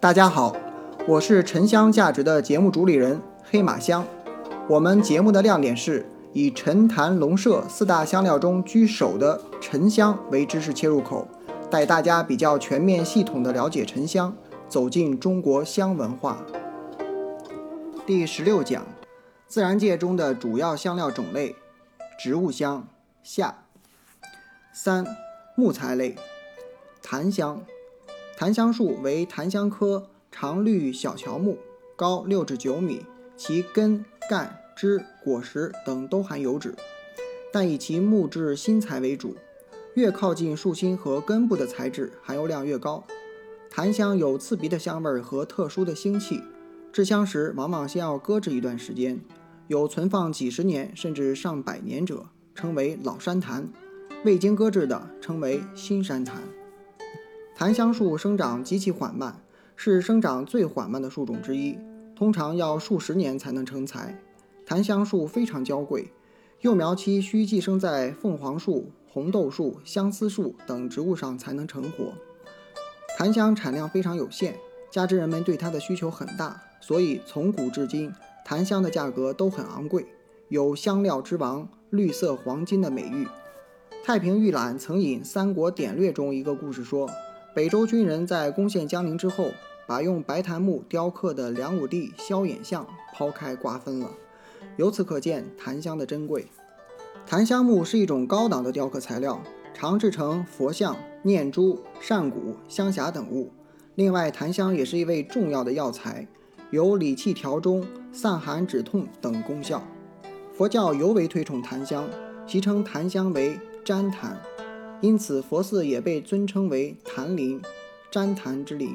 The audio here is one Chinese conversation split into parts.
大家好，我是沉香价值的节目主理人黑马香。我们节目的亮点是以沉檀龙麝四大香料中居首的沉香为知识切入口，带大家比较全面系统的了解沉香，走进中国香文化。第十六讲，自然界中的主要香料种类，植物香下。三、木材类，檀香。檀香树为檀香科常绿小乔木，高六至九米，其根、干、枝、果实等都含油脂，但以其木质新材为主。越靠近树心和根部的材质含油量越高。檀香有刺鼻的香味和特殊的腥气，制香时往往先要搁置一段时间，有存放几十年甚至上百年者，称为老山檀；未经搁置的称为新山檀。檀香树生长极其缓慢，是生长最缓慢的树种之一，通常要数十年才能成材。檀香树非常娇贵，幼苗期需寄生在凤凰树、红豆树、相思树等植物上才能成活。檀香产量非常有限，加之人们对它的需求很大，所以从古至今，檀香的价格都很昂贵，有“香料之王”、“绿色黄金”的美誉。太平御览曾引《三国典略》中一个故事说。北周军人在攻陷江陵之后，把用白檀木雕刻的梁武帝萧衍像抛开瓜分了。由此可见檀香的珍贵。檀香木是一种高档的雕刻材料，常制成佛像、念珠、扇骨、香匣等物。另外，檀香也是一味重要的药材，有理气调中、散寒止痛等功效。佛教尤为推崇檀香，其称檀香为旃檀。因此，佛寺也被尊称为檀林，旃檀之林。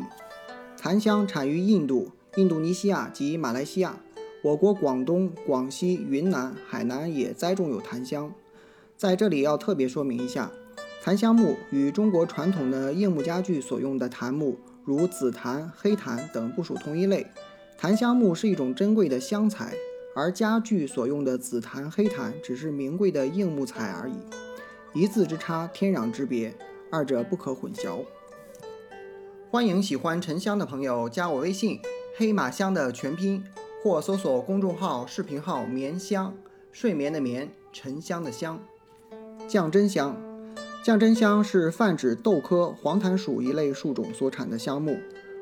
檀香产于印度、印度尼西亚及马来西亚。我国广东、广西、云南、海南也栽种有檀香。在这里要特别说明一下，檀香木与中国传统的硬木家具所用的檀木，如紫檀、黑檀等不属同一类。檀香木是一种珍贵的香材，而家具所用的紫檀、黑檀只是名贵的硬木材而已。一字之差，天壤之别，二者不可混淆。欢迎喜欢沉香的朋友加我微信“黑马香”的全拼，或搜索公众号、视频号“眠香”，睡眠的眠，沉香的香。降真香，降真香是泛指豆科黄檀属一类树种所产的香木，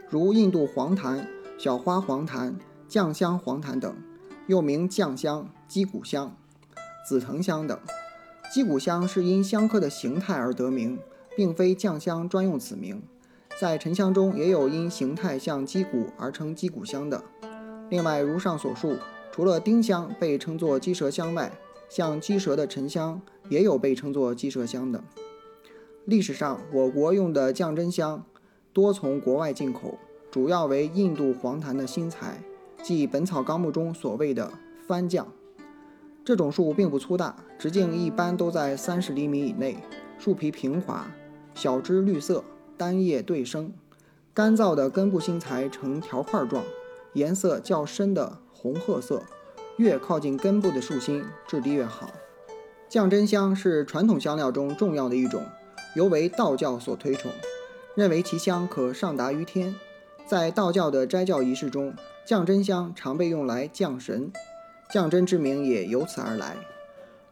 如印度黄檀、小花黄檀、酱香黄檀等，又名酱香、鸡骨香、紫藤香等。鸡骨香是因香科的形态而得名，并非酱香专用此名。在沉香中也有因形态像鸡骨而称鸡骨香的。另外，如上所述，除了丁香被称作鸡舌香外，像鸡舌的沉香也有被称作鸡舌香的。历史上，我国用的降真香多从国外进口，主要为印度黄檀的新材，即《本草纲目》中所谓的番降。这种树并不粗大，直径一般都在三十厘米以内，树皮平滑，小枝绿色，单叶对生，干燥的根部新材呈条块状，颜色较深的红褐色，越靠近根部的树心，质地越好。降真香是传统香料中重要的一种，尤为道教所推崇，认为其香可上达于天。在道教的斋教仪式中，降真香常被用来降神。降真之名也由此而来。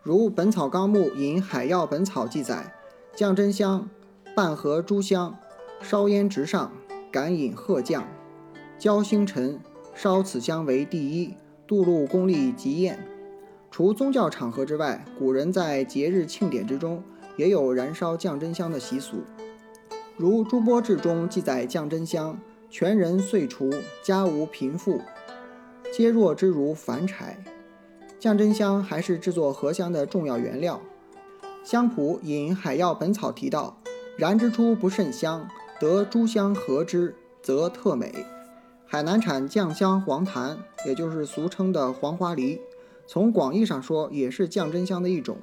如《本草纲目》引《海药本草》记载，降真香半合诸香，烧烟直上，敢引鹤降，焦星辰，烧此香为第一，度禄功力极验。除宗教场合之外，古人在节日庆典之中也有燃烧降真香的习俗。如《朱波志》中记载，降真香全人岁除，家无贫富。皆若之如凡柴，降真香还是制作合香的重要原料。香谱引《海药本草》提到，燃之初不甚香，得诸香合之，则特美。海南产酱香黄檀，也就是俗称的黄花梨，从广义上说也是降真香的一种，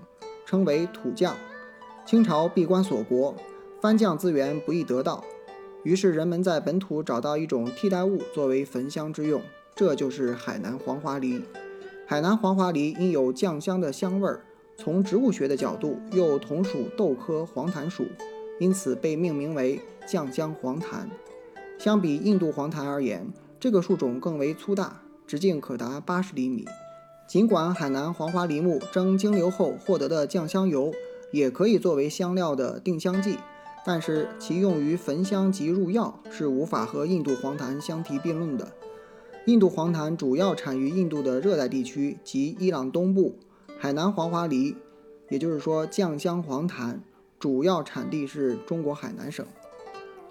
称为土酱。清朝闭关锁国，番酱资源不易得到，于是人们在本土找到一种替代物作为焚香之用。这就是海南黄花梨。海南黄花梨因有酱香的香味儿，从植物学的角度又同属豆科黄檀属，因此被命名为酱香黄檀。相比印度黄檀而言，这个树种更为粗大，直径可达八十厘米。尽管海南黄花梨木蒸蒸馏后获得的酱香油也可以作为香料的定香剂，但是其用于焚香及入药是无法和印度黄檀相提并论的。印度黄檀主要产于印度的热带地区及伊朗东部，海南黄花梨，也就是说酱香黄檀，主要产地是中国海南省。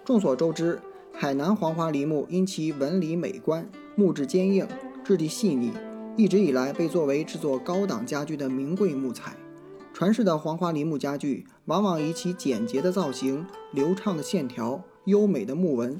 众所周知，海南黄花梨木因其纹理美观、木质坚硬、质地细腻。一直以来被作为制作高档家具的名贵木材，传世的黄花梨木家具往往以其简洁的造型、流畅的线条、优美的木纹，